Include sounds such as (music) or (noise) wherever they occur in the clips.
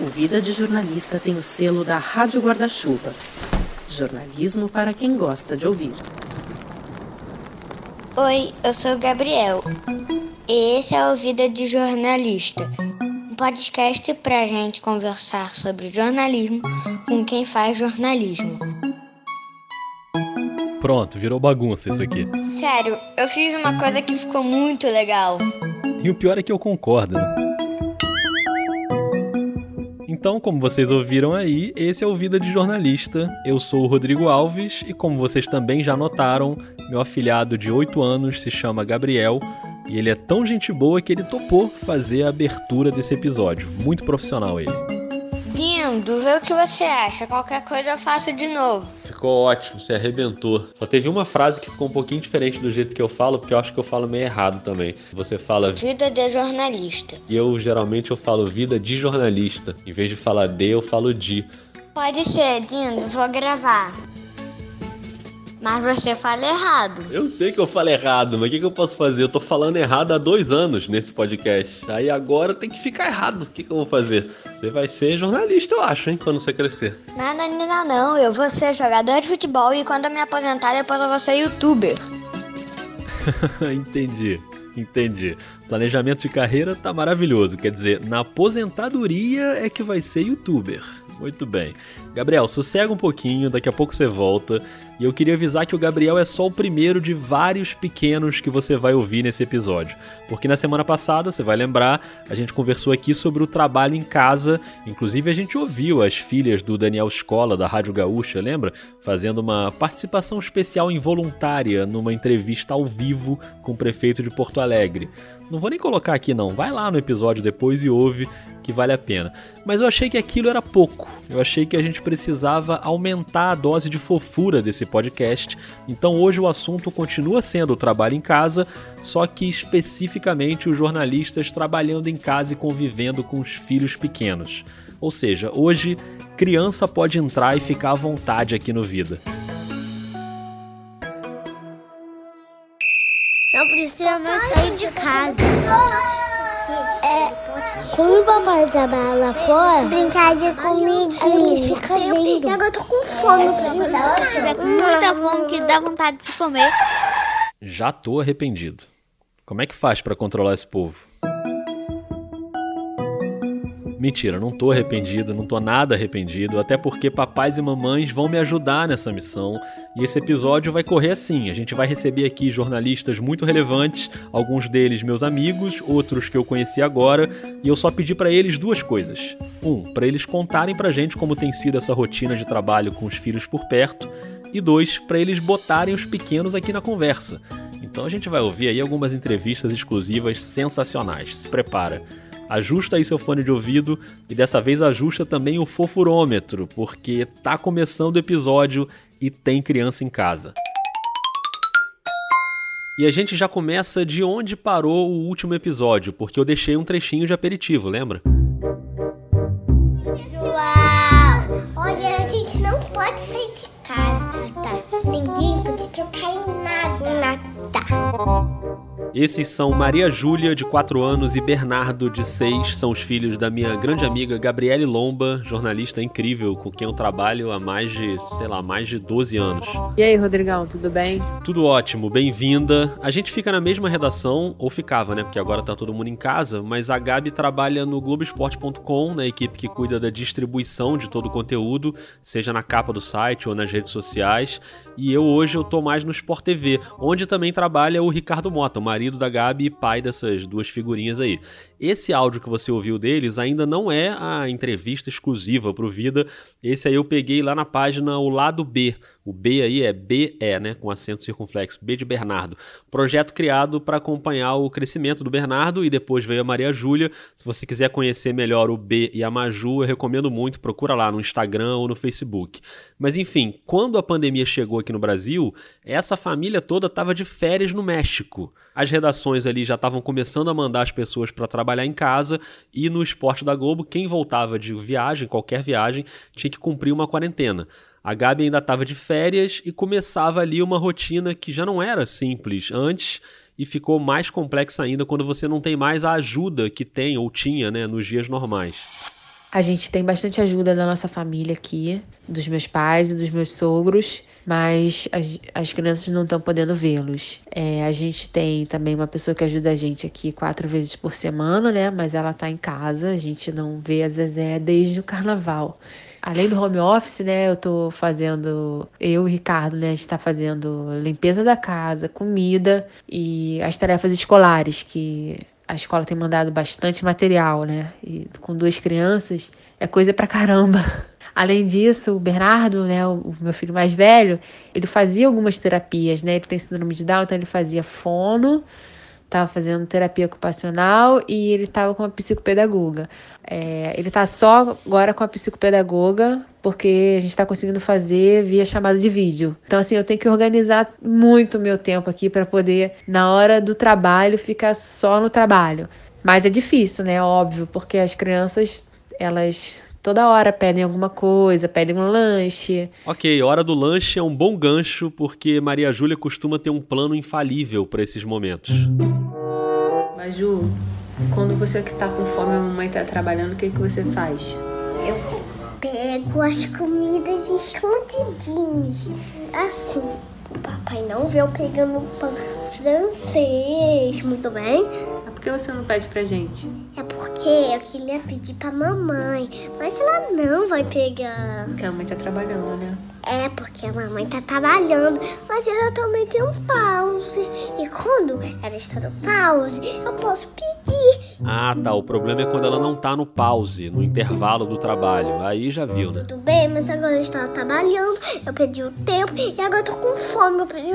O Vida de Jornalista tem o selo da Rádio Guarda-Chuva. Jornalismo para quem gosta de ouvir. Oi, eu sou o Gabriel. E esse é o Vida de Jornalista. Um podcast pra gente conversar sobre jornalismo com quem faz jornalismo. Pronto, virou bagunça isso aqui. Sério, eu fiz uma coisa que ficou muito legal. E o pior é que eu concordo, né? Então, como vocês ouviram aí, esse é o Vida de Jornalista. Eu sou o Rodrigo Alves e, como vocês também já notaram, meu afilhado de 8 anos se chama Gabriel e ele é tão gente boa que ele topou fazer a abertura desse episódio. Muito profissional ele. Lindo, vê o que você acha. Qualquer coisa eu faço de novo. Ficou ótimo, você arrebentou. Só teve uma frase que ficou um pouquinho diferente do jeito que eu falo, porque eu acho que eu falo meio errado também. Você fala vida de jornalista. E eu geralmente eu falo vida de jornalista. Em vez de falar de, eu falo de. Pode ser, Dindo, vou gravar. Mas você fala errado. Eu sei que eu falo errado, mas o que, que, eu posso fazer? Eu tô falando errado há dois anos nesse podcast. Aí agora tem que ficar errado. O que, que eu vou fazer? Você vai ser jornalista, eu acho, hein, quando você crescer. Nada, nada, não. Eu vou ser jogador de futebol e quando eu me aposentar, depois eu vou ser youtuber. (laughs) Entendi. Entendi. Planejamento de carreira tá maravilhoso. Quer dizer, na aposentadoria é que vai ser youtuber. Muito bem. Gabriel, sossega um pouquinho, daqui a pouco você volta. E eu queria avisar que o Gabriel é só o primeiro de vários pequenos que você vai ouvir nesse episódio. Porque na semana passada, você vai lembrar, a gente conversou aqui sobre o trabalho em casa. Inclusive, a gente ouviu as filhas do Daniel Escola, da Rádio Gaúcha, lembra? Fazendo uma participação especial involuntária numa entrevista ao vivo com o prefeito de Porto Alegre. Não vou nem colocar aqui não, vai lá no episódio depois e ouve que vale a pena. Mas eu achei que aquilo era pouco. Eu achei que a gente precisava aumentar a dose de fofura desse podcast. Então hoje o assunto continua sendo o trabalho em casa, só que especificamente os jornalistas trabalhando em casa e convivendo com os filhos pequenos. Ou seja, hoje criança pode entrar e ficar à vontade aqui no Vida. Não precisa mais sair de casa. É, como o papai trabalha lá fora, brincar de comida, ele fica vendo. Agora eu tô com fome. Se tiver com muita fome que dá vontade de comer. Já tô arrependido. Como é que faz para controlar esse povo? Mentira, não tô arrependido, não tô nada arrependido, até porque papais e mamães vão me ajudar nessa missão. E esse episódio vai correr assim: a gente vai receber aqui jornalistas muito relevantes, alguns deles meus amigos, outros que eu conheci agora, e eu só pedi para eles duas coisas. Um, para eles contarem pra gente como tem sido essa rotina de trabalho com os filhos por perto, e dois, para eles botarem os pequenos aqui na conversa. Então a gente vai ouvir aí algumas entrevistas exclusivas sensacionais. Se prepara ajusta aí seu fone de ouvido e dessa vez ajusta também o fofurômetro, porque tá começando o episódio e tem criança em casa. E a gente já começa de onde parou o último episódio, porque eu deixei um trechinho de aperitivo, lembra? Pessoal, olha, a gente não pode sair de casa, tá? Ninguém pode trocar em. Esses são Maria Júlia, de 4 anos, e Bernardo, de 6. São os filhos da minha grande amiga Gabriele Lomba, jornalista incrível, com quem eu trabalho há mais de, sei lá, mais de 12 anos. E aí, Rodrigão, tudo bem? Tudo ótimo, bem-vinda. A gente fica na mesma redação, ou ficava, né? Porque agora tá todo mundo em casa, mas a Gabi trabalha no Globoesporte.com, na equipe que cuida da distribuição de todo o conteúdo, seja na capa do site ou nas redes sociais. E eu hoje eu tô mais no Sport TV, onde também trabalha o Ricardo Mota, o marido da Gabi e pai dessas duas figurinhas aí. Esse áudio que você ouviu deles ainda não é a entrevista exclusiva pro Vida. Esse aí eu peguei lá na página O Lado B. O B aí é BE, né, com acento circunflexo, B de Bernardo. Projeto criado para acompanhar o crescimento do Bernardo e depois veio a Maria Júlia. Se você quiser conhecer melhor o B e a Maju, eu recomendo muito, procura lá no Instagram ou no Facebook. Mas enfim, quando a pandemia chegou aqui no Brasil, essa família toda estava de férias no México. As redações ali já estavam começando a mandar as pessoas para trabalhar em casa e no Esporte da Globo, quem voltava de viagem, qualquer viagem, tinha que cumprir uma quarentena. A Gabi ainda estava de férias e começava ali uma rotina que já não era simples antes e ficou mais complexa ainda quando você não tem mais a ajuda que tem ou tinha né, nos dias normais. A gente tem bastante ajuda da nossa família aqui, dos meus pais e dos meus sogros, mas as, as crianças não estão podendo vê-los. É, a gente tem também uma pessoa que ajuda a gente aqui quatro vezes por semana, né? Mas ela tá em casa, a gente não vê a Zezé desde o carnaval. Além do home office, né, eu tô fazendo, eu e o Ricardo, né, a gente tá fazendo limpeza da casa, comida e as tarefas escolares, que a escola tem mandado bastante material, né? E com duas crianças é coisa pra caramba. (laughs) Além disso, o Bernardo, né, o meu filho mais velho, ele fazia algumas terapias, né? Ele tem síndrome de Down, então ele fazia fono, estava fazendo terapia ocupacional e ele estava com uma psicopedagoga. É, ele está só agora com a psicopedagoga porque a gente está conseguindo fazer via chamada de vídeo. Então, assim, eu tenho que organizar muito meu tempo aqui para poder, na hora do trabalho, ficar só no trabalho. Mas é difícil, né? Óbvio, porque as crianças, elas toda hora pedem alguma coisa, pedem um lanche. Ok, hora do lanche é um bom gancho porque Maria Júlia costuma ter um plano infalível para esses momentos. Maju, quando você que tá com fome e a mamãe tá trabalhando, o que, que você faz? Eu pego as comidas escondidinhas. Assim, o papai não vê eu pegando pão francês. Muito bem? Por que você não pede pra gente? É porque eu queria pedir pra mamãe, mas ela não vai pegar. Porque a mãe tá trabalhando, né? É porque a mamãe tá trabalhando, mas ela também tem um pause. E quando ela está no pause, eu posso pedir. Ah, tá. O problema é quando ela não tá no pause, no intervalo do trabalho. Aí já viu, né? Tudo bem, mas agora eu estava trabalhando, eu perdi o tempo e agora eu tô com fome. Eu pedi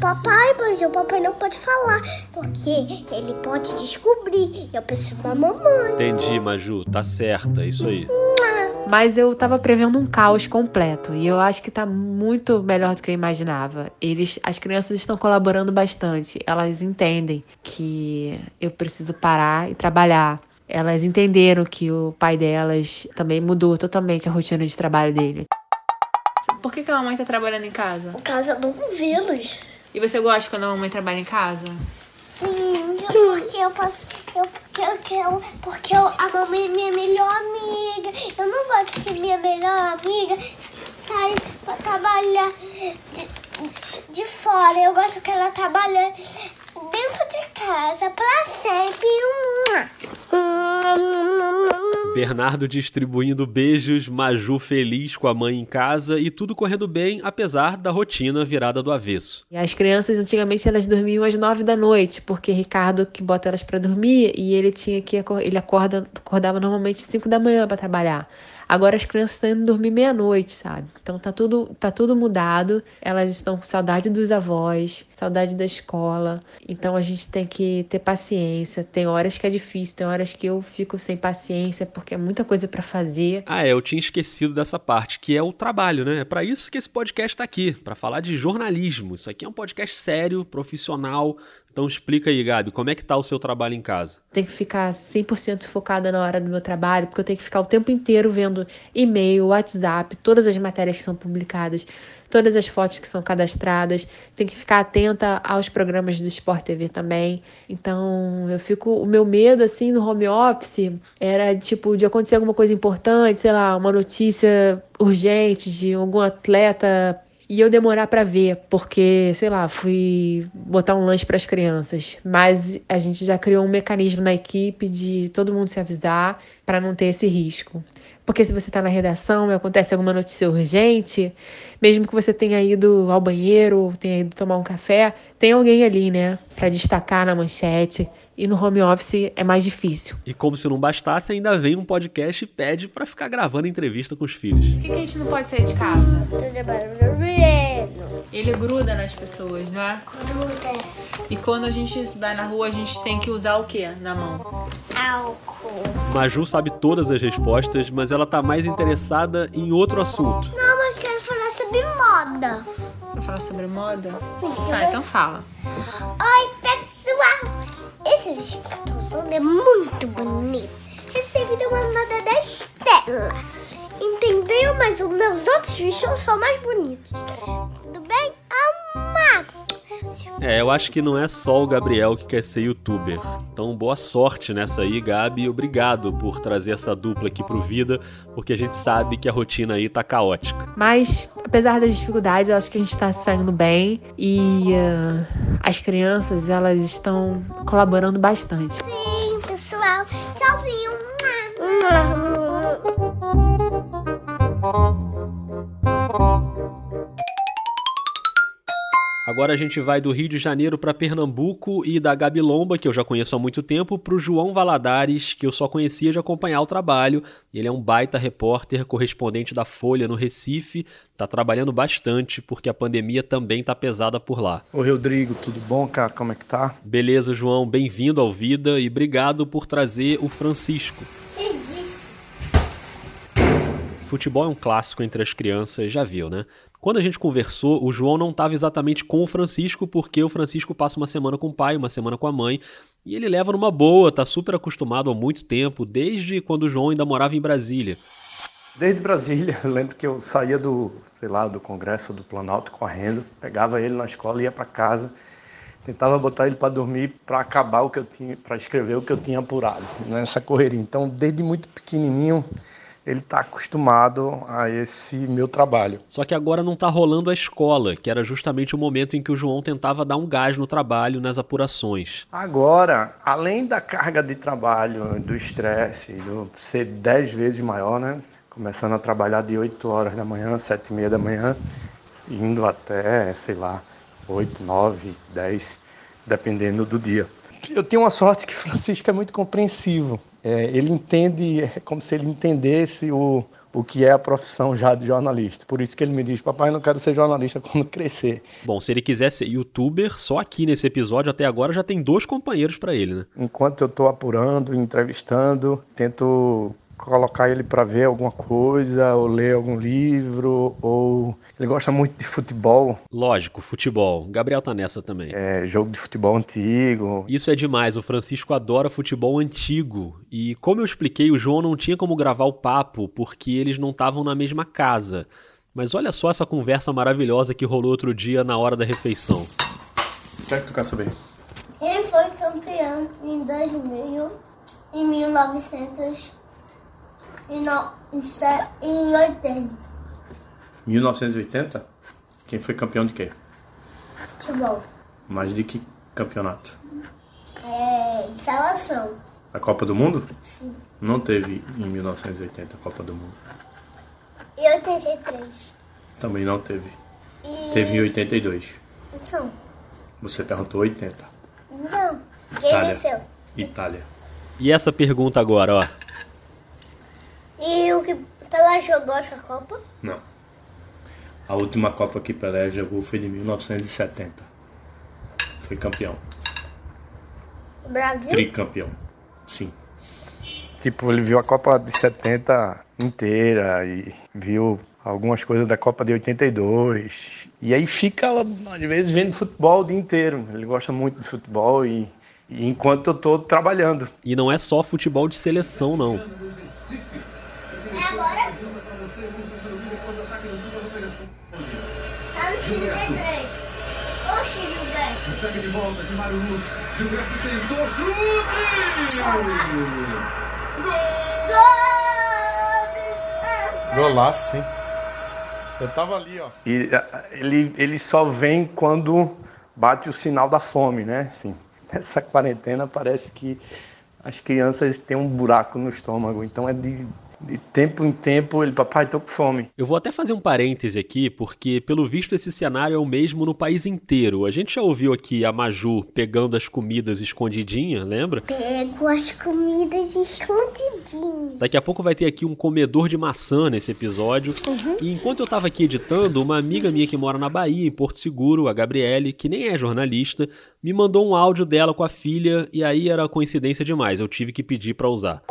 papai, mas o papai não pode falar, porque ele pode descobrir. Eu preciso da mamãe. Entendi, Maju. Tá certa, é isso aí. Mas eu tava prevendo um caos completo e eu acho que tá muito melhor do que eu imaginava. Eles, as crianças estão colaborando bastante. Elas entendem que eu preciso parar e trabalhar. Elas entenderam que o pai delas também mudou totalmente a rotina de trabalho dele. Por que, que a mamãe tá trabalhando em casa? Por causa do vírus. E você gosta quando a mamãe trabalha em casa? Sim, porque eu posso. Eu, porque eu. Porque eu, a mamãe é minha melhor amiga. Eu não gosto que minha melhor amiga saia pra trabalhar de, de fora. Eu gosto que ela trabalhe dentro de casa pra sempre. Bernardo distribuindo beijos, Maju feliz com a mãe em casa e tudo correndo bem, apesar da rotina virada do avesso. E as crianças, antigamente, elas dormiam às nove da noite, porque Ricardo que bota elas para dormir e ele tinha que ele acorda, acordava normalmente cinco da manhã para trabalhar. Agora as crianças estão indo dormir meia-noite, sabe? Então tá tudo, tá tudo mudado. Elas estão com saudade dos avós, saudade da escola. Então a gente tem que ter paciência. Tem horas que é difícil, tem horas que eu fico sem paciência porque é muita coisa para fazer. Ah, é, eu tinha esquecido dessa parte, que é o trabalho, né? É pra isso que esse podcast tá aqui, pra falar de jornalismo. Isso aqui é um podcast sério, profissional. Então explica aí, Gabi, como é que tá o seu trabalho em casa? Tenho que ficar 100% focada na hora do meu trabalho, porque eu tenho que ficar o tempo inteiro vendo e-mail, WhatsApp, todas as matérias que são publicadas, todas as fotos que são cadastradas. Tenho que ficar atenta aos programas do Sport TV também. Então, eu fico. O meu medo, assim, no home office era, tipo, de acontecer alguma coisa importante, sei lá, uma notícia urgente de algum atleta e eu demorar para ver, porque, sei lá, fui botar um lanche para as crianças. Mas a gente já criou um mecanismo na equipe de todo mundo se avisar para não ter esse risco. Porque se você está na redação e acontece alguma notícia urgente, mesmo que você tenha ido ao banheiro, tenha ido tomar um café, tem alguém ali, né, para destacar na manchete. E no home office é mais difícil. E como se não bastasse, ainda vem um podcast e pede pra ficar gravando entrevista com os filhos. Por que, que a gente não pode sair de casa? Tudo barulhento. Ele gruda nas pessoas, não é? Gruda. E quando a gente vai na rua, a gente tem que usar o que na mão? Álcool. Maju sabe todas as respostas, mas ela tá mais interessada em outro assunto. Não, mas quero falar sobre moda. Vai falar sobre moda? Sim. Tá, então fala. Oi, pessoal! Esse vestido que eu tô usando é muito bonito. Recebi uma moda da Estela. Entendeu? Mas os meus outros vestidos são mais bonitos. É, eu acho que não é só o Gabriel que quer ser youtuber. Então, boa sorte nessa aí, Gabi. Obrigado por trazer essa dupla aqui pro Vida, porque a gente sabe que a rotina aí tá caótica. Mas, apesar das dificuldades, eu acho que a gente tá saindo bem e uh, as crianças, elas estão colaborando bastante. Sim, pessoal. Tchauzinho. Agora a gente vai do Rio de Janeiro para Pernambuco e da Gabi Lomba, que eu já conheço há muito tempo, para o João Valadares, que eu só conhecia de acompanhar o trabalho. Ele é um baita repórter, correspondente da Folha no Recife, tá trabalhando bastante porque a pandemia também tá pesada por lá. Oi, Rodrigo, tudo bom, cara? Como é que tá? Beleza, João, bem-vindo ao Vida e obrigado por trazer o Francisco. Futebol é um clássico entre as crianças, já viu, né? Quando a gente conversou, o João não estava exatamente com o Francisco, porque o Francisco passa uma semana com o pai, uma semana com a mãe, e ele leva numa boa, tá super acostumado há muito tempo, desde quando o João ainda morava em Brasília. Desde Brasília, eu lembro que eu saía do, sei lá, do Congresso do Planalto correndo, pegava ele na escola, ia para casa, tentava botar ele para dormir para acabar o que eu tinha, para escrever o que eu tinha apurado nessa correria. Então, desde muito pequenininho, ele está acostumado a esse meu trabalho. Só que agora não está rolando a escola, que era justamente o momento em que o João tentava dar um gás no trabalho, nas apurações. Agora, além da carga de trabalho, do estresse, do ser dez vezes maior, né? Começando a trabalhar de 8 horas da manhã, sete e meia da manhã, indo até, sei lá, 8, 9, 10, dependendo do dia. Eu tenho uma sorte que Francisco é muito compreensivo. É, ele entende, é como se ele entendesse o, o que é a profissão já de jornalista. Por isso que ele me diz, papai, não quero ser jornalista quando crescer. Bom, se ele quiser ser youtuber, só aqui nesse episódio até agora já tem dois companheiros para ele, né? Enquanto eu estou apurando, entrevistando, tento colocar ele para ver alguma coisa, ou ler algum livro, ou ele gosta muito de futebol. Lógico, futebol. Gabriel tá nessa também. É, jogo de futebol antigo. Isso é demais, o Francisco adora futebol antigo. E como eu expliquei, o João não tinha como gravar o papo porque eles não estavam na mesma casa. Mas olha só essa conversa maravilhosa que rolou outro dia na hora da refeição. O que é que tu quer saber? Quem foi campeão em 2000, em 1900 e no, em, se- em 80? 1980? Quem foi campeão de quê? Futebol. Mas de que campeonato? É, de seleção. A Copa do Mundo? Sim. Não teve em 1980 a Copa do Mundo. E 83. Também não teve. E... Teve em 82. Então, Você perguntou 80. não. Quem Itália. venceu? Itália. E essa pergunta agora, ó. E o que Pelé jogou essa Copa? Não. A última Copa que Pelé jogou foi de 1970. Foi campeão. O Brasil? Tricampeão. Sim. Tipo, ele viu a Copa de 70 inteira e viu algumas coisas da Copa de 82. E aí fica, às vezes, vendo futebol o dia inteiro. Ele gosta muito de futebol e, e enquanto eu tô trabalhando. E não é só futebol de seleção, não. É agora? X33. Oxi, Gilberto. Recebe de volta de Mário Luz. Gilberto tentou chute! Gol! Golaço, sim. Eu tava ali, ó. E ele, ele só vem quando bate o sinal da fome, né? Assim, nessa (laughs) quarentena parece que as crianças têm um buraco no estômago. Então é de, de tempo em tempo ele, papai, tô com fome. Eu vou até fazer um parêntese aqui, porque pelo visto esse cenário é o mesmo no país inteiro. A gente já ouviu aqui a Maju pegando as comidas escondidinha, lembra? Pego as comidas escondidinhas. Daqui a pouco vai ter aqui um comedor de maçã nesse episódio. E enquanto eu tava aqui editando, uma amiga minha que mora na Bahia, em Porto Seguro, a Gabriele, que nem é jornalista, me mandou um áudio dela com a filha e aí era coincidência demais, eu tive que pedir pra usar.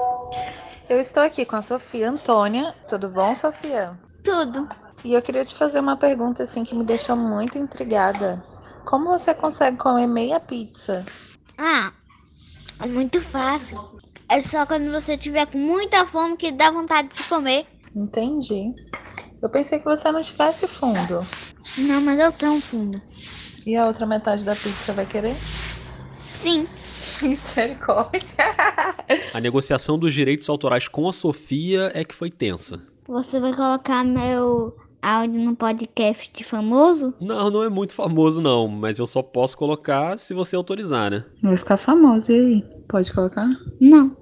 Eu estou aqui com a Sofia Antônia. Tudo bom, Sofia? Tudo. E eu queria te fazer uma pergunta assim que me deixou muito intrigada. Como você consegue comer meia pizza? Ah, é muito fácil. É só quando você tiver com muita fome que dá vontade de comer. Entendi. Eu pensei que você não tivesse fundo. Não, mas eu tenho fundo. E a outra metade da pizza vai querer? Sim. (laughs) Misericórdia. A negociação dos direitos autorais com a Sofia é que foi tensa. Você vai colocar meu áudio no podcast famoso? Não, não é muito famoso não, mas eu só posso colocar se você autorizar, né? Vai ficar famoso, e aí? Pode colocar? Não.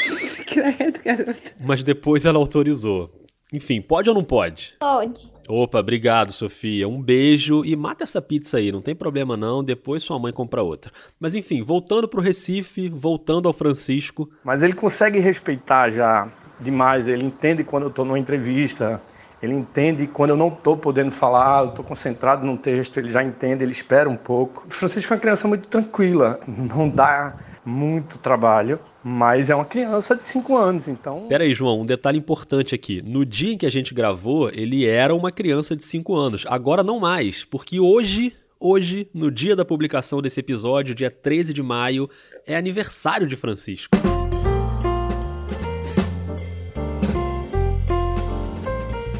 (laughs) Credo, garota. Mas depois ela autorizou. Enfim, pode ou não pode? Pode. Opa, obrigado, Sofia. Um beijo e mata essa pizza aí, não tem problema não, depois sua mãe compra outra. Mas enfim, voltando pro Recife, voltando ao Francisco. Mas ele consegue respeitar já demais, ele entende quando eu estou numa entrevista, ele entende quando eu não estou podendo falar, eu estou concentrado num texto, ele já entende, ele espera um pouco. O Francisco é uma criança muito tranquila, não dá muito trabalho, mas é uma criança de 5 anos, então. Pera aí, João, um detalhe importante aqui. No dia em que a gente gravou, ele era uma criança de 5 anos. Agora não mais, porque hoje, hoje, no dia da publicação desse episódio, dia 13 de maio, é aniversário de Francisco.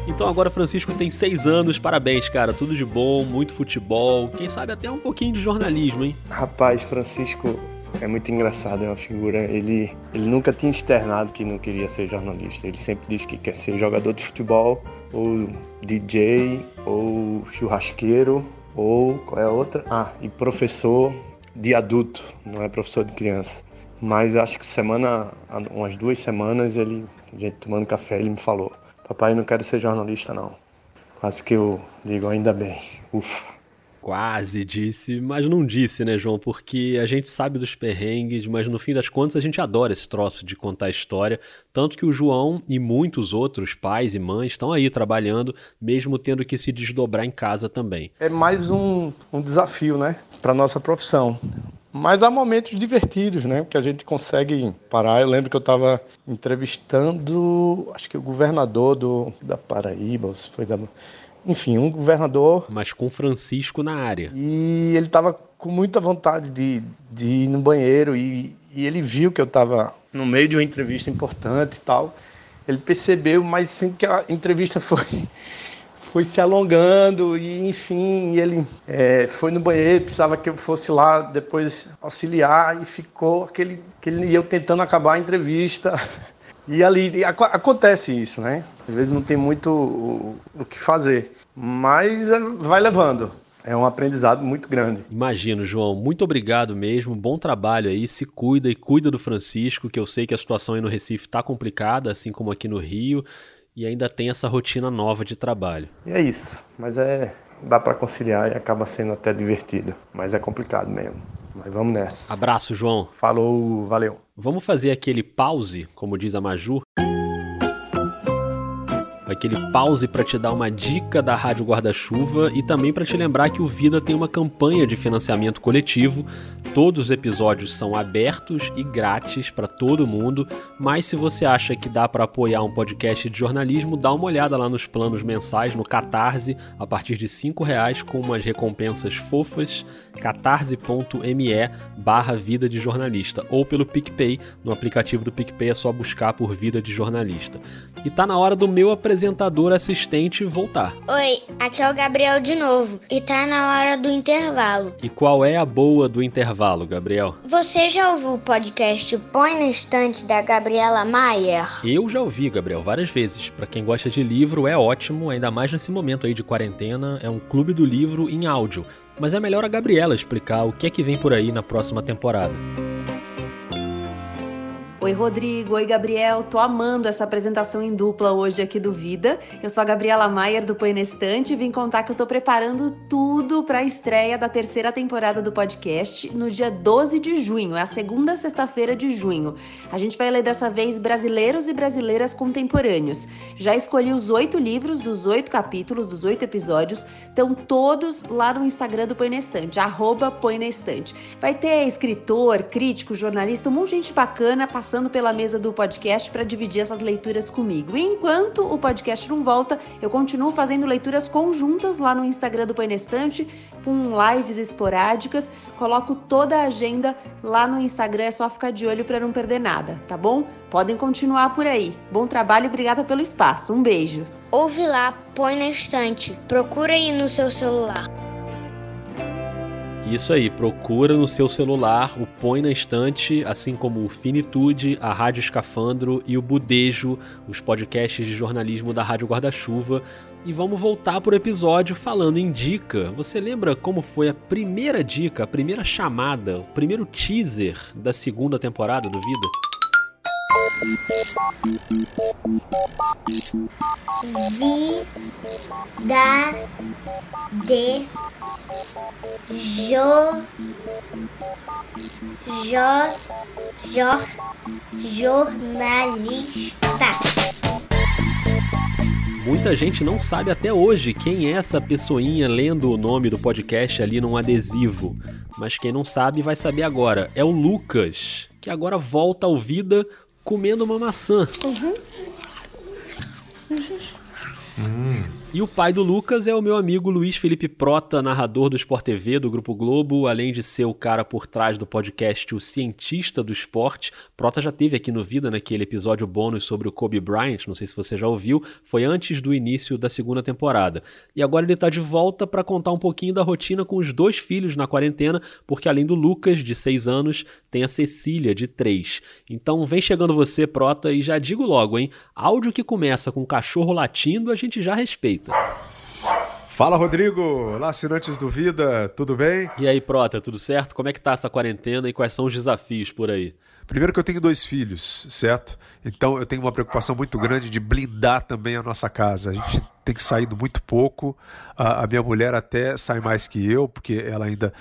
Então agora Francisco tem seis anos, parabéns, cara, tudo de bom, muito futebol, quem sabe até um pouquinho de jornalismo, hein? Rapaz, Francisco é muito engraçado, é uma figura. Ele, ele nunca tinha externado que não queria ser jornalista. Ele sempre diz que quer ser jogador de futebol, ou DJ, ou churrasqueiro, ou qual é a outra? Ah, e professor de adulto, não é professor de criança. Mas acho que semana, umas duas semanas, ele, a gente tomando café, ele me falou: Papai, não quero ser jornalista, não. Quase que eu digo, ainda bem. Ufa. Quase disse, mas não disse, né, João? Porque a gente sabe dos perrengues, mas no fim das contas a gente adora esse troço de contar história. Tanto que o João e muitos outros pais e mães estão aí trabalhando, mesmo tendo que se desdobrar em casa também. É mais um, um desafio, né, para nossa profissão. Mas há momentos divertidos, né? Que a gente consegue parar. Eu lembro que eu estava entrevistando, acho que o governador do, da Paraíba, se foi da. Enfim, um governador. Mas com Francisco na área. E ele estava com muita vontade de, de ir no banheiro e, e ele viu que eu estava no meio de uma entrevista importante e tal. Ele percebeu, mas sim que a entrevista (laughs) foi foi se alongando e enfim ele é, foi no banheiro precisava que eu fosse lá depois auxiliar e ficou aquele aquele eu tentando acabar a entrevista (laughs) e ali ac acontece isso né às vezes não tem muito o, o que fazer mas é, vai levando é um aprendizado muito grande. Imagino, João. Muito obrigado mesmo. Bom trabalho aí. Se cuida e cuida do Francisco, que eu sei que a situação aí no Recife está complicada, assim como aqui no Rio e ainda tem essa rotina nova de trabalho. E é isso, mas é dá para conciliar e acaba sendo até divertido, mas é complicado mesmo. Mas vamos nessa. Abraço, João. Falou, valeu. Vamos fazer aquele pause, como diz a Maju? Aquele pause para te dar uma dica da Rádio Guarda-Chuva e também para te lembrar que o Vida tem uma campanha de financiamento coletivo. Todos os episódios são abertos e grátis para todo mundo, mas se você acha que dá para apoiar um podcast de jornalismo, dá uma olhada lá nos planos mensais no Catarse, a partir de R$ reais com umas recompensas fofas, catarse.me barra Vida de Jornalista, ou pelo PicPay, no aplicativo do PicPay é só buscar por Vida de Jornalista. E tá na hora do meu apresentador assistente voltar. Oi, aqui é o Gabriel de novo e tá na hora do intervalo. E qual é a boa do intervalo, Gabriel? Você já ouviu o podcast Põe na Estante da Gabriela Maier? Eu já ouvi, Gabriel, várias vezes. Para quem gosta de livro, é ótimo, ainda mais nesse momento aí de quarentena. É um clube do livro em áudio. Mas é melhor a Gabriela explicar o que é que vem por aí na próxima temporada. Oi, Rodrigo. Oi, Gabriel. Tô amando essa apresentação em dupla hoje aqui do Vida. Eu sou a Gabriela Maier do Põe na Estante e vim contar que eu tô preparando tudo para a estreia da terceira temporada do podcast no dia 12 de junho. É a segunda sexta-feira de junho. A gente vai ler dessa vez brasileiros e brasileiras contemporâneos. Já escolhi os oito livros dos oito capítulos, dos oito episódios. Estão todos lá no Instagram do Põe na Estante, arroba Põe. Vai ter escritor, crítico, jornalista, um monte de gente bacana passando passando pela mesa do podcast para dividir essas leituras comigo. E enquanto o podcast não volta, eu continuo fazendo leituras conjuntas lá no Instagram do Painestante, com lives esporádicas. Coloco toda a agenda lá no Instagram, é só ficar de olho para não perder nada, tá bom? Podem continuar por aí. Bom trabalho e obrigada pelo espaço. Um beijo. Ouve lá, põe na estante. Procura aí no seu celular. Isso aí, procura no seu celular, o Põe na Estante, assim como o Finitude, a Rádio Escafandro e o Budejo, os podcasts de jornalismo da Rádio Guarda-Chuva. E vamos voltar pro episódio falando em dica. Você lembra como foi a primeira dica, a primeira chamada, o primeiro teaser da segunda temporada do Vida? Vida de jo, jo, jo, jornalista. Muita gente não sabe até hoje quem é essa pessoinha lendo o nome do podcast ali num adesivo. Mas quem não sabe vai saber agora. É o Lucas, que agora volta ao vida comendo uma maçã. Uhum. Hum. E o pai do Lucas é o meu amigo Luiz Felipe Prota, narrador do Sport TV do Grupo Globo, além de ser o cara por trás do podcast O Cientista do Esporte. Prota já teve aqui no Vida naquele episódio bônus sobre o Kobe Bryant, não sei se você já ouviu, foi antes do início da segunda temporada. E agora ele está de volta para contar um pouquinho da rotina com os dois filhos na quarentena, porque além do Lucas, de 6 anos, tem a Cecília, de 3. Então vem chegando você, Prota, e já digo logo, hein? Áudio que começa com cachorro latindo, a gente já respeita. Fala, Rodrigo! Olá, assinantes do Vida, tudo bem? E aí, Prota, tudo certo? Como é que tá essa quarentena e quais são os desafios por aí? Primeiro que eu tenho dois filhos, certo? Então eu tenho uma preocupação muito grande de blindar também a nossa casa. A gente tem saído muito pouco. A, a minha mulher até sai mais que eu, porque ela ainda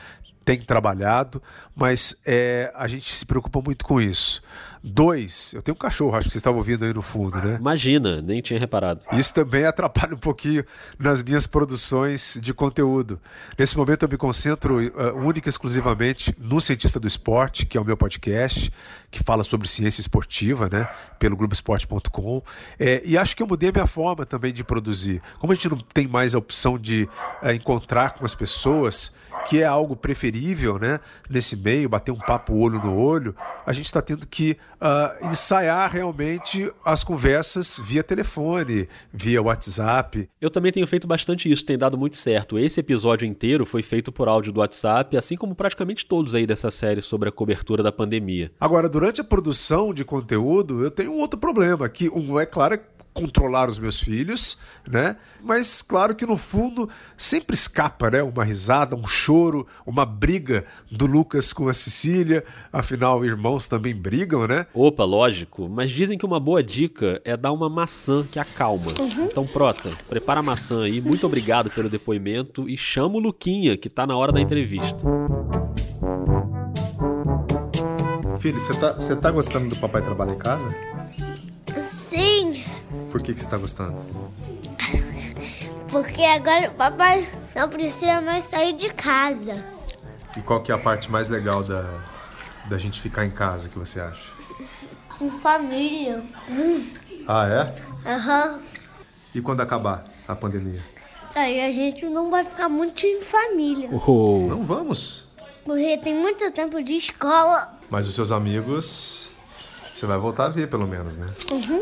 tem trabalhado, mas é, a gente se preocupa muito com isso. Dois, eu tenho um cachorro, acho que vocês estavam ouvindo aí no fundo, né? Imagina, nem tinha reparado. Isso também atrapalha um pouquinho nas minhas produções de conteúdo. Nesse momento eu me concentro uh, única e exclusivamente no Cientista do Esporte, que é o meu podcast, que fala sobre ciência esportiva, né? Pelo Globoesporte.com. É, e acho que eu mudei a minha forma também de produzir. Como a gente não tem mais a opção de uh, encontrar com as pessoas, que é algo preferível, né? Nesse meio, bater um papo olho no olho, a gente está tendo que uh, ensaiar realmente as conversas via telefone, via WhatsApp. Eu também tenho feito bastante isso, tem dado muito certo. Esse episódio inteiro foi feito por áudio do WhatsApp, assim como praticamente todos aí dessa série sobre a cobertura da pandemia. Agora, durante a produção de conteúdo, eu tenho um outro problema, que um é claro controlar os meus filhos, né? Mas claro que no fundo sempre escapa, né? Uma risada, um choro, uma briga do Lucas com a Cecília. Afinal, irmãos também brigam, né? Opa, lógico. Mas dizem que uma boa dica é dar uma maçã que acalma. Uhum. Então, Prota, prepara a maçã aí. Muito obrigado pelo depoimento e chama o Luquinha, que tá na hora da entrevista. Filho, você tá, tá gostando do Papai Trabalha em Casa? Por que, que você tá gostando? Porque agora o papai não precisa mais sair de casa. E qual que é a parte mais legal da, da gente ficar em casa, que você acha? Com família. Ah, é? Aham. Uhum. E quando acabar a pandemia? Aí a gente não vai ficar muito em família. Oh. Não vamos. Porque tem muito tempo de escola. Mas os seus amigos você vai voltar a ver, pelo menos, né? Uhum.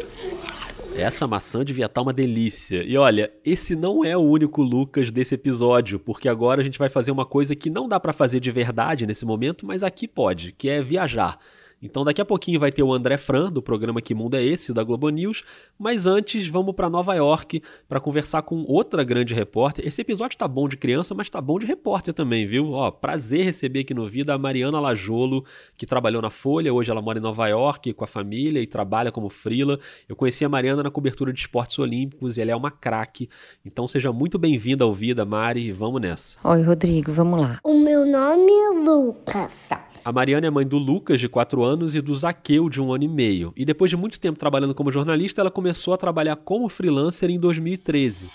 Essa maçã devia estar tá uma delícia. E olha, esse não é o único Lucas desse episódio, porque agora a gente vai fazer uma coisa que não dá para fazer de verdade nesse momento, mas aqui pode, que é viajar. Então daqui a pouquinho vai ter o André Fran, do programa Que Mundo é Esse, da Globo News, mas antes vamos para Nova York para conversar com outra grande repórter. Esse episódio tá bom de criança, mas tá bom de repórter também, viu? Ó, prazer receber aqui no Vida a Mariana Lajolo, que trabalhou na Folha, hoje ela mora em Nova York com a família e trabalha como frila. Eu conheci a Mariana na cobertura de esportes olímpicos e ela é uma craque. Então seja muito bem-vinda ao Vida, Mari, e vamos nessa. Oi, Rodrigo, vamos lá. O meu nome é Lucas. Tá. A Mariana é mãe do Lucas, de 4 anos, e do Zaqueu, de um ano e meio. E depois de muito tempo trabalhando como jornalista, ela começou a trabalhar como freelancer em 2013.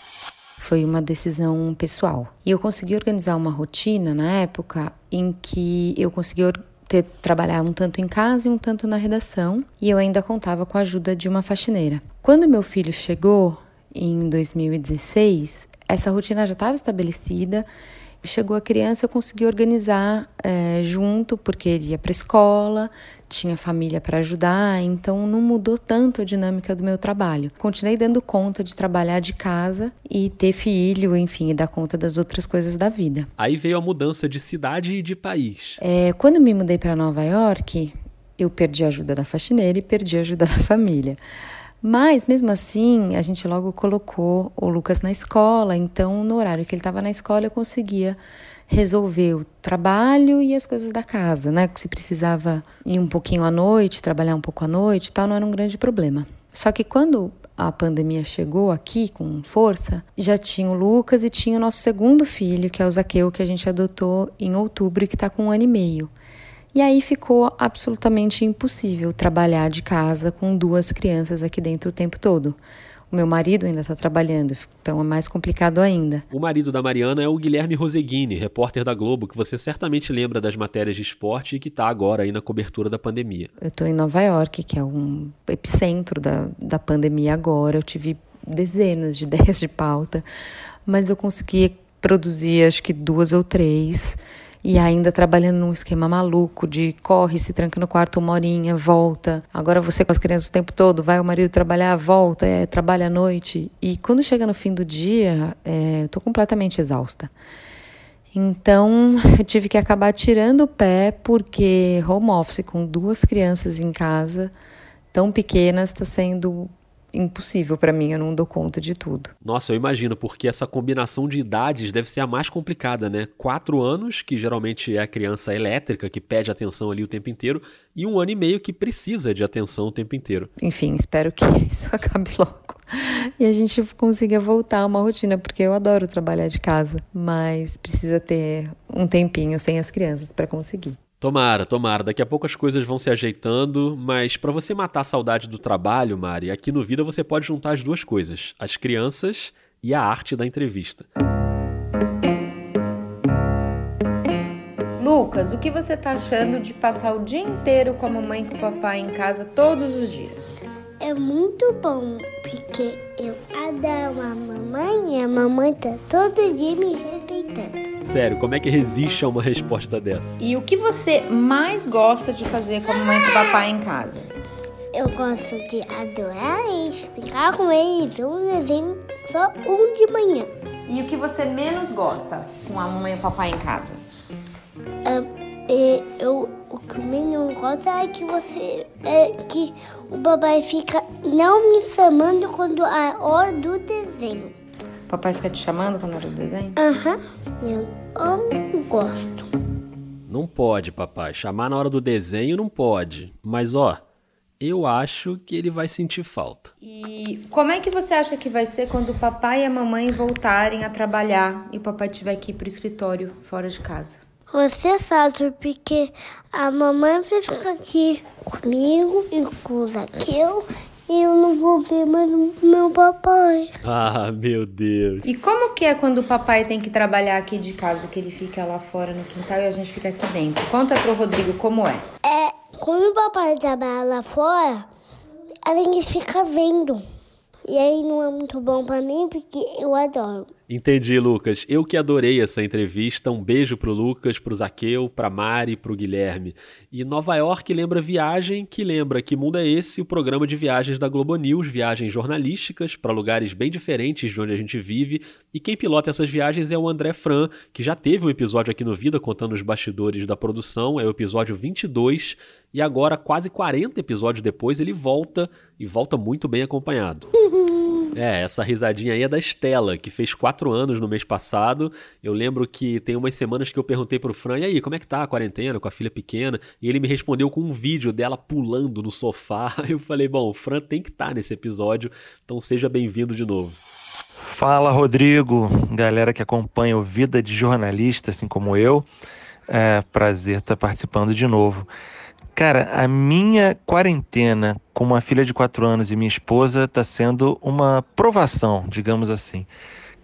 Foi uma decisão pessoal. E eu consegui organizar uma rotina na época em que eu consegui ter, trabalhar um tanto em casa e um tanto na redação, e eu ainda contava com a ajuda de uma faxineira. Quando meu filho chegou, em 2016, essa rotina já estava estabelecida chegou a criança, eu consegui organizar é, junto, porque ele ia para escola, tinha família para ajudar, então não mudou tanto a dinâmica do meu trabalho. Continuei dando conta de trabalhar de casa e ter filho, enfim, e dar conta das outras coisas da vida. Aí veio a mudança de cidade e de país. É, quando me mudei para Nova York, eu perdi a ajuda da faxineira e perdi a ajuda da família. Mas, mesmo assim, a gente logo colocou o Lucas na escola, então, no horário que ele estava na escola, eu conseguia resolver o trabalho e as coisas da casa, né? Que se precisava ir um pouquinho à noite, trabalhar um pouco à noite tal, não era um grande problema. Só que quando a pandemia chegou aqui com força, já tinha o Lucas e tinha o nosso segundo filho, que é o Zaqueu, que a gente adotou em outubro e que está com um ano e meio. E aí ficou absolutamente impossível trabalhar de casa com duas crianças aqui dentro o tempo todo. O meu marido ainda está trabalhando, então é mais complicado ainda. O marido da Mariana é o Guilherme Roseguini, repórter da Globo, que você certamente lembra das matérias de esporte e que está agora aí na cobertura da pandemia. Eu estou em Nova York, que é um epicentro da, da pandemia agora. Eu tive dezenas de (laughs) ideias de pauta, mas eu consegui produzir acho que duas ou três e ainda trabalhando num esquema maluco de corre, se tranca no quarto uma horinha, volta. Agora você com as crianças o tempo todo, vai o marido trabalhar, volta, é, trabalha à noite. E quando chega no fim do dia, é, eu tô completamente exausta. Então, (laughs) eu tive que acabar tirando o pé porque home office com duas crianças em casa, tão pequenas, está sendo impossível para mim, eu não dou conta de tudo. Nossa, eu imagino, porque essa combinação de idades deve ser a mais complicada, né? Quatro anos, que geralmente é a criança elétrica, que pede atenção ali o tempo inteiro, e um ano e meio que precisa de atenção o tempo inteiro. Enfim, espero que (laughs) isso acabe logo. E a gente consiga voltar a uma rotina, porque eu adoro trabalhar de casa, mas precisa ter um tempinho sem as crianças para conseguir. Tomara, tomara. Daqui a pouco as coisas vão se ajeitando, mas para você matar a saudade do trabalho, Mari, aqui no Vida você pode juntar as duas coisas: as crianças e a arte da entrevista. Lucas, o que você tá achando de passar o dia inteiro com a mamãe e com o papai em casa todos os dias? É muito bom, porque eu adoro a mamãe e a mamãe tá todo dia me respeitando. Sério, como é que resiste a uma resposta dessa? E o que você mais gosta de fazer com a mamãe e com o papai em casa? Eu gosto de adorar eles, ficar com eles, um desenho só um de manhã. E o que você menos gosta com a mamãe e o papai em casa? É, eu, o que eu menos gosto é que você. É que o papai fica não me chamando quando é hora do desenho. Papai fica te chamando quando hora do desenho? Aham. Eu não gosto. Não pode, papai. Chamar na hora do desenho não pode. Mas ó, eu acho que ele vai sentir falta. E como é que você acha que vai ser quando o papai e a mamãe voltarem a trabalhar e o papai tiver que ir pro escritório fora de casa? Você sabe, porque a mamãe vai ficar aqui comigo e com o Zaqueu eu não vou ver mais o meu papai. Ah, meu Deus. E como que é quando o papai tem que trabalhar aqui de casa, que ele fica lá fora no quintal e a gente fica aqui dentro? Conta pro Rodrigo como é. É, quando o papai trabalha lá fora, a gente fica vendo. E aí não é muito bom pra mim, porque eu adoro. Entendi, Lucas. Eu que adorei essa entrevista. Um beijo pro Lucas, pro Zaqueu, pra Mari, pro Guilherme. E Nova York lembra viagem, que lembra que mundo é esse, o programa de viagens da Globo News, viagens jornalísticas para lugares bem diferentes de onde a gente vive. E quem pilota essas viagens é o André Fran, que já teve um episódio aqui no Vida contando os bastidores da produção, é o episódio 22. E agora, quase 40 episódios depois, ele volta e volta muito bem acompanhado. É, essa risadinha aí é da Estela, que fez quatro anos no mês passado. Eu lembro que tem umas semanas que eu perguntei pro Fran, e aí, como é que tá a quarentena com a filha pequena? E ele me respondeu com um vídeo dela pulando no sofá. (laughs) Eu falei, bom, o Fran tem que estar tá nesse episódio, então seja bem-vindo de novo. Fala, Rodrigo, galera que acompanha o Vida de Jornalista, assim como eu. É prazer estar participando de novo. Cara, a minha quarentena com uma filha de 4 anos e minha esposa está sendo uma provação, digamos assim.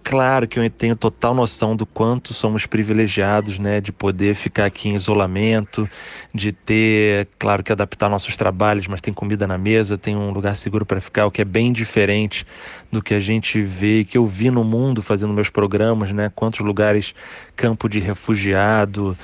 Claro que eu tenho total noção do quanto somos privilegiados, né, de poder ficar aqui em isolamento, de ter, claro que adaptar nossos trabalhos, mas tem comida na mesa, tem um lugar seguro para ficar, o que é bem diferente do que a gente vê, que eu vi no mundo fazendo meus programas, né, quantos lugares campo de refugiado,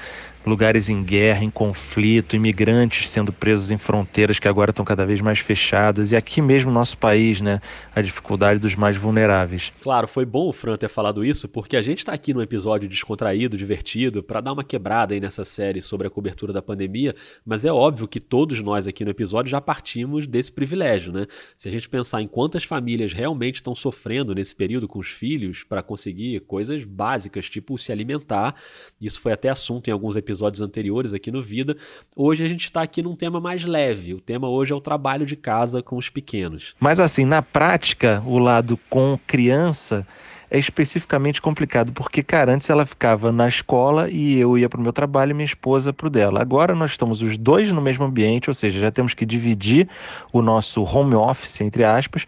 lugares em guerra, em conflito, imigrantes sendo presos em fronteiras que agora estão cada vez mais fechadas, e aqui mesmo no nosso país, né, a dificuldade dos mais vulneráveis. Claro, foi bom o Fran ter falado isso, porque a gente está aqui num episódio descontraído, divertido, para dar uma quebrada aí nessa série sobre a cobertura da pandemia, mas é óbvio que todos nós aqui no episódio já partimos desse privilégio, né? Se a gente pensar em quantas famílias realmente estão sofrendo nesse período com os filhos para conseguir coisas básicas, tipo se alimentar, isso foi até assunto em alguns episódios episódios anteriores aqui no Vida. Hoje a gente está aqui num tema mais leve. O tema hoje é o trabalho de casa com os pequenos. Mas assim, na prática, o lado com criança é especificamente complicado, porque, cara, antes ela ficava na escola e eu ia para o meu trabalho e minha esposa para o dela. Agora nós estamos os dois no mesmo ambiente, ou seja, já temos que dividir o nosso home office, entre aspas,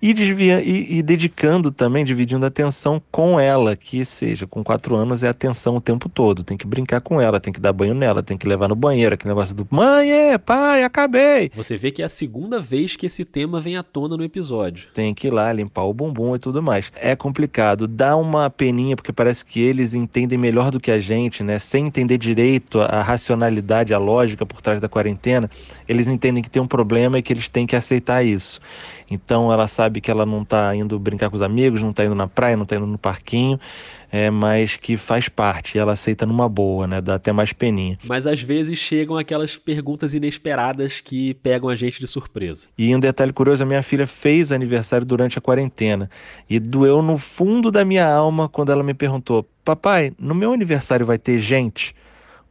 e, desvia, e, e dedicando também, dividindo a atenção com ela, que seja, com quatro anos é atenção o tempo todo, tem que brincar com ela, tem que dar banho nela, tem que levar no banheiro, aquele negócio do mãe, é, pai, acabei. Você vê que é a segunda vez que esse tema vem à tona no episódio. Tem que ir lá limpar o bumbum e tudo mais. É complicado, dá uma peninha, porque parece que eles entendem melhor do que a gente, né? Sem entender direito a racionalidade, a lógica por trás da quarentena, eles entendem que tem um problema e que eles têm que aceitar isso. Então ela sabe que ela não está indo brincar com os amigos, não está indo na praia, não está indo no parquinho, é, mas que faz parte, ela aceita numa boa, né? Dá até mais peninha. Mas às vezes chegam aquelas perguntas inesperadas que pegam a gente de surpresa. E um detalhe curioso, a minha filha fez aniversário durante a quarentena e doeu no fundo da minha alma quando ela me perguntou: "Papai, no meu aniversário vai ter gente?"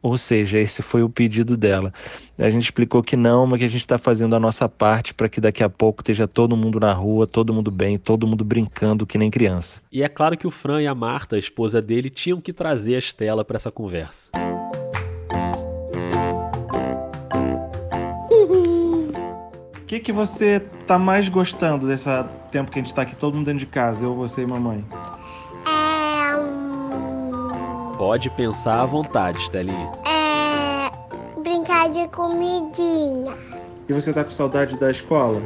Ou seja, esse foi o pedido dela. A gente explicou que não, mas que a gente está fazendo a nossa parte para que daqui a pouco esteja todo mundo na rua, todo mundo bem, todo mundo brincando que nem criança. E é claro que o Fran e a Marta, a esposa dele, tinham que trazer a Estela para essa conversa. O que, que você tá mais gostando desse tempo que a gente está aqui, todo mundo dentro de casa, eu, você e mamãe? Pode pensar à vontade, Estelinha. É. brincar de comidinha. E você tá com saudade da escola?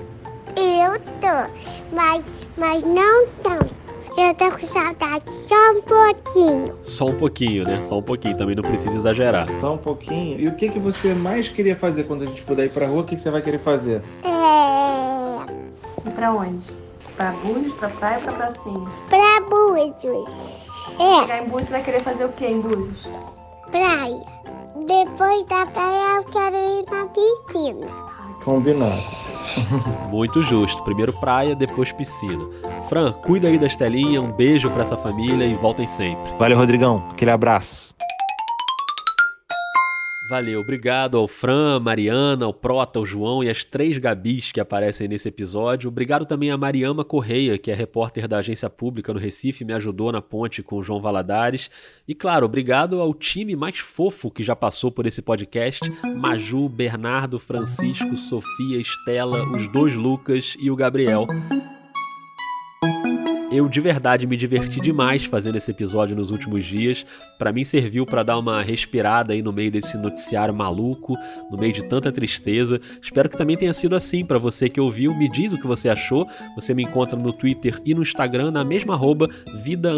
Eu tô, mas, mas não tanto. Eu tô com saudade só um pouquinho. Só um pouquinho, né? Só um pouquinho, também não precisa exagerar. Só um pouquinho? E o que, que você mais queria fazer quando a gente puder ir pra rua? O que, que você vai querer fazer? É. E pra onde? Pra Búzios, pra praia ou pra pracinha? Pra Búzios. É. Chegar em Búzios, vai querer fazer o que em Búzios? Praia. Depois da praia eu quero ir na piscina. Combinado. Muito justo. Primeiro praia, depois piscina. Fran, cuida aí da Estelinha, um beijo para essa família e voltem sempre. Valeu, Rodrigão. Aquele abraço. Valeu, obrigado ao Fran, Mariana, ao Prota, ao João e as três Gabis que aparecem nesse episódio. Obrigado também a Mariama Correia, que é repórter da agência pública no Recife, me ajudou na ponte com o João Valadares. E claro, obrigado ao time mais fofo que já passou por esse podcast: Maju, Bernardo, Francisco, Sofia, Estela, os dois Lucas e o Gabriel. Eu de verdade me diverti demais fazendo esse episódio nos últimos dias. Para mim serviu para dar uma respirada aí no meio desse noticiário maluco, no meio de tanta tristeza. Espero que também tenha sido assim para você que ouviu. Me diz o que você achou. Você me encontra no Twitter e no Instagram na mesma arroba vida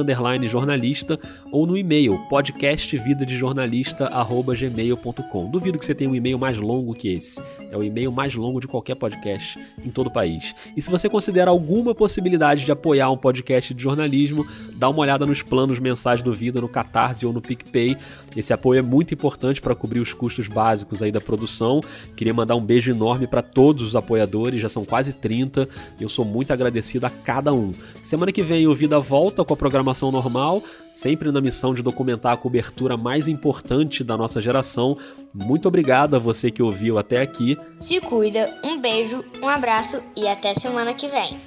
jornalista ou no e-mail podcastvidadejornalista@gmail.com. Duvido que você tenha um e-mail mais longo que esse. É o e-mail mais longo de qualquer podcast em todo o país. E se você considera alguma possibilidade de apoiar um podcast de jornalismo, dá uma olhada nos planos mensais do Vida no Catarse ou no PicPay. Esse apoio é muito importante para cobrir os custos básicos aí da produção. Queria mandar um beijo enorme para todos os apoiadores, já são quase 30. E eu sou muito agradecido a cada um. Semana que vem o Vida volta com a programação normal, sempre na missão de documentar a cobertura mais importante da nossa geração. Muito obrigado a você que ouviu até aqui. Se cuida, um beijo, um abraço e até semana que vem.